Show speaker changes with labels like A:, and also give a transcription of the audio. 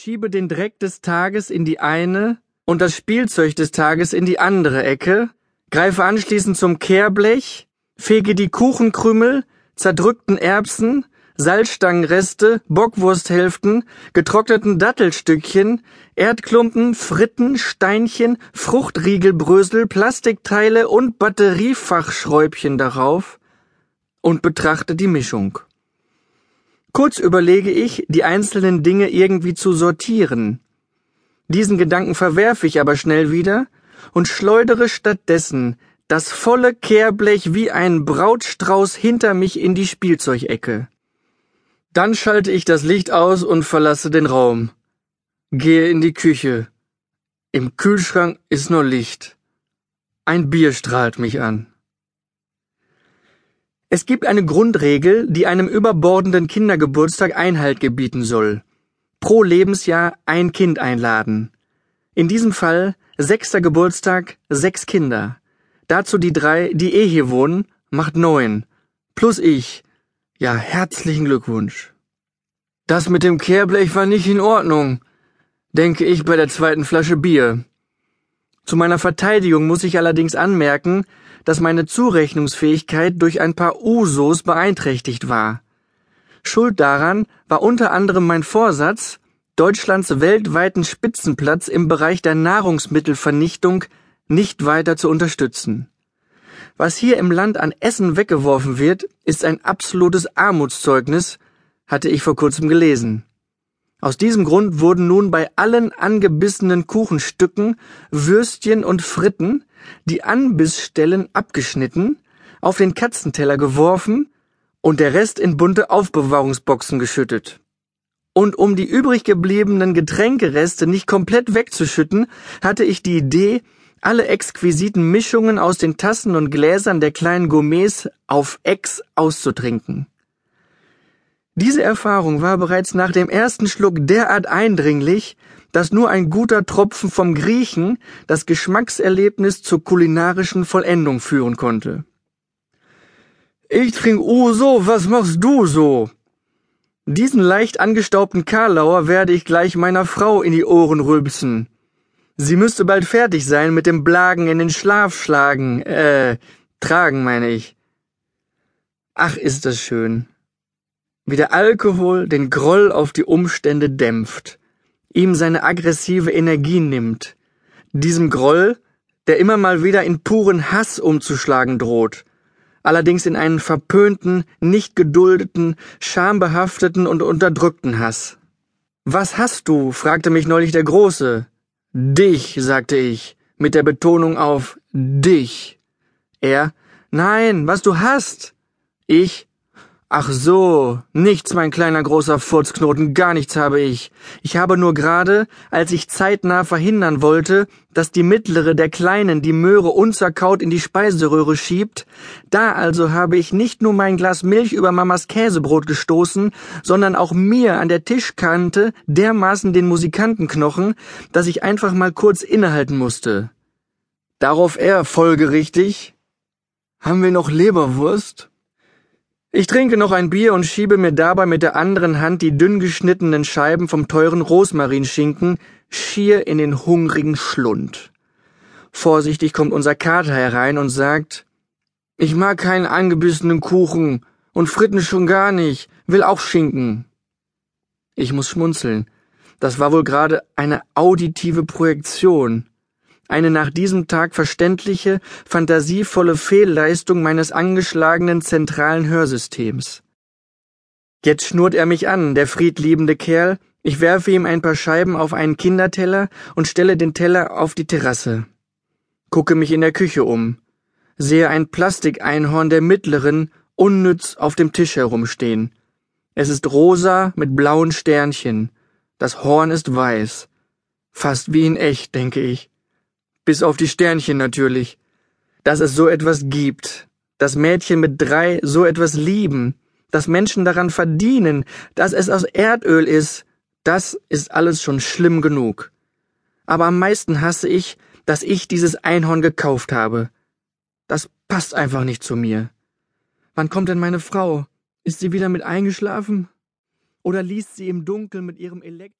A: schiebe den Dreck des Tages in die eine und das Spielzeug des Tages in die andere Ecke, greife anschließend zum Kehrblech, fege die Kuchenkrümel, zerdrückten Erbsen, Salzstangenreste, Bockwursthälften, getrockneten Dattelstückchen, Erdklumpen, Fritten, Steinchen, Fruchtriegelbrösel, Plastikteile und Batteriefachschräubchen darauf und betrachte die Mischung. Kurz überlege ich, die einzelnen Dinge irgendwie zu sortieren. Diesen Gedanken verwerfe ich aber schnell wieder und schleudere stattdessen das volle Kehrblech wie ein Brautstrauß hinter mich in die Spielzeugecke. Dann schalte ich das Licht aus und verlasse den Raum. Gehe in die Küche. Im Kühlschrank ist nur Licht. Ein Bier strahlt mich an. Es gibt eine Grundregel, die einem überbordenden Kindergeburtstag Einhalt gebieten soll. Pro Lebensjahr ein Kind einladen. In diesem Fall sechster Geburtstag, sechs Kinder. Dazu die drei, die eh hier wohnen, macht neun. Plus ich. Ja, herzlichen Glückwunsch. Das mit dem Kehrblech war nicht in Ordnung, denke ich bei der zweiten Flasche Bier. Zu meiner Verteidigung muss ich allerdings anmerken, dass meine Zurechnungsfähigkeit durch ein paar Usos beeinträchtigt war. Schuld daran war unter anderem mein Vorsatz, Deutschlands weltweiten Spitzenplatz im Bereich der Nahrungsmittelvernichtung nicht weiter zu unterstützen. Was hier im Land an Essen weggeworfen wird, ist ein absolutes Armutszeugnis, hatte ich vor kurzem gelesen. Aus diesem Grund wurden nun bei allen angebissenen Kuchenstücken, Würstchen und Fritten die Anbissstellen abgeschnitten, auf den Katzenteller geworfen und der Rest in bunte Aufbewahrungsboxen geschüttet. Und um die übrig gebliebenen Getränkereste nicht komplett wegzuschütten, hatte ich die Idee, alle exquisiten Mischungen aus den Tassen und Gläsern der kleinen Gourmets auf Ex auszutrinken. Diese Erfahrung war bereits nach dem ersten Schluck derart eindringlich, dass nur ein guter Tropfen vom Griechen das Geschmackserlebnis zur kulinarischen Vollendung führen konnte. Ich trink Uso, was machst du so? Diesen leicht angestaubten Karlauer werde ich gleich meiner Frau in die Ohren rülpsen. Sie müsste bald fertig sein mit dem Blagen in den Schlaf schlagen, äh, tragen meine ich. Ach, ist das schön wie der Alkohol den Groll auf die Umstände dämpft, ihm seine aggressive Energie nimmt, diesem Groll, der immer mal wieder in puren Hass umzuschlagen droht, allerdings in einen verpönten, nicht geduldeten, schambehafteten und unterdrückten Hass. Was hast du? fragte mich neulich der Große. Dich, sagte ich, mit der Betonung auf dich. Er, nein, was du hast. Ich, Ach so, nichts, mein kleiner großer Furzknoten, gar nichts habe ich. Ich habe nur gerade, als ich zeitnah verhindern wollte, dass die mittlere der Kleinen die Möhre unzerkaut in die Speiseröhre schiebt, da also habe ich nicht nur mein Glas Milch über Mamas Käsebrot gestoßen, sondern auch mir an der Tischkante dermaßen den Musikantenknochen, dass ich einfach mal kurz innehalten musste. Darauf er folgerichtig, haben wir noch Leberwurst? Ich trinke noch ein Bier und schiebe mir dabei mit der anderen Hand die dünn geschnittenen Scheiben vom teuren Rosmarinschinken schier in den hungrigen Schlund. Vorsichtig kommt unser Kater herein und sagt, ich mag keinen angebissenen Kuchen und Fritten schon gar nicht, will auch Schinken. Ich muss schmunzeln. Das war wohl gerade eine auditive Projektion eine nach diesem Tag verständliche, fantasievolle Fehlleistung meines angeschlagenen zentralen Hörsystems. Jetzt schnurrt er mich an, der friedliebende Kerl, ich werfe ihm ein paar Scheiben auf einen Kinderteller und stelle den Teller auf die Terrasse. Gucke mich in der Küche um, sehe ein Plastikeinhorn der mittleren, unnütz auf dem Tisch herumstehen. Es ist rosa mit blauen Sternchen. Das Horn ist weiß. Fast wie in echt, denke ich bis auf die Sternchen natürlich, dass es so etwas gibt, dass Mädchen mit drei so etwas lieben, dass Menschen daran verdienen, dass es aus Erdöl ist, das ist alles schon schlimm genug. Aber am meisten hasse ich, dass ich dieses Einhorn gekauft habe. Das passt einfach nicht zu mir. Wann kommt denn meine Frau? Ist sie wieder mit eingeschlafen? Oder liest sie im Dunkeln mit ihrem Elektro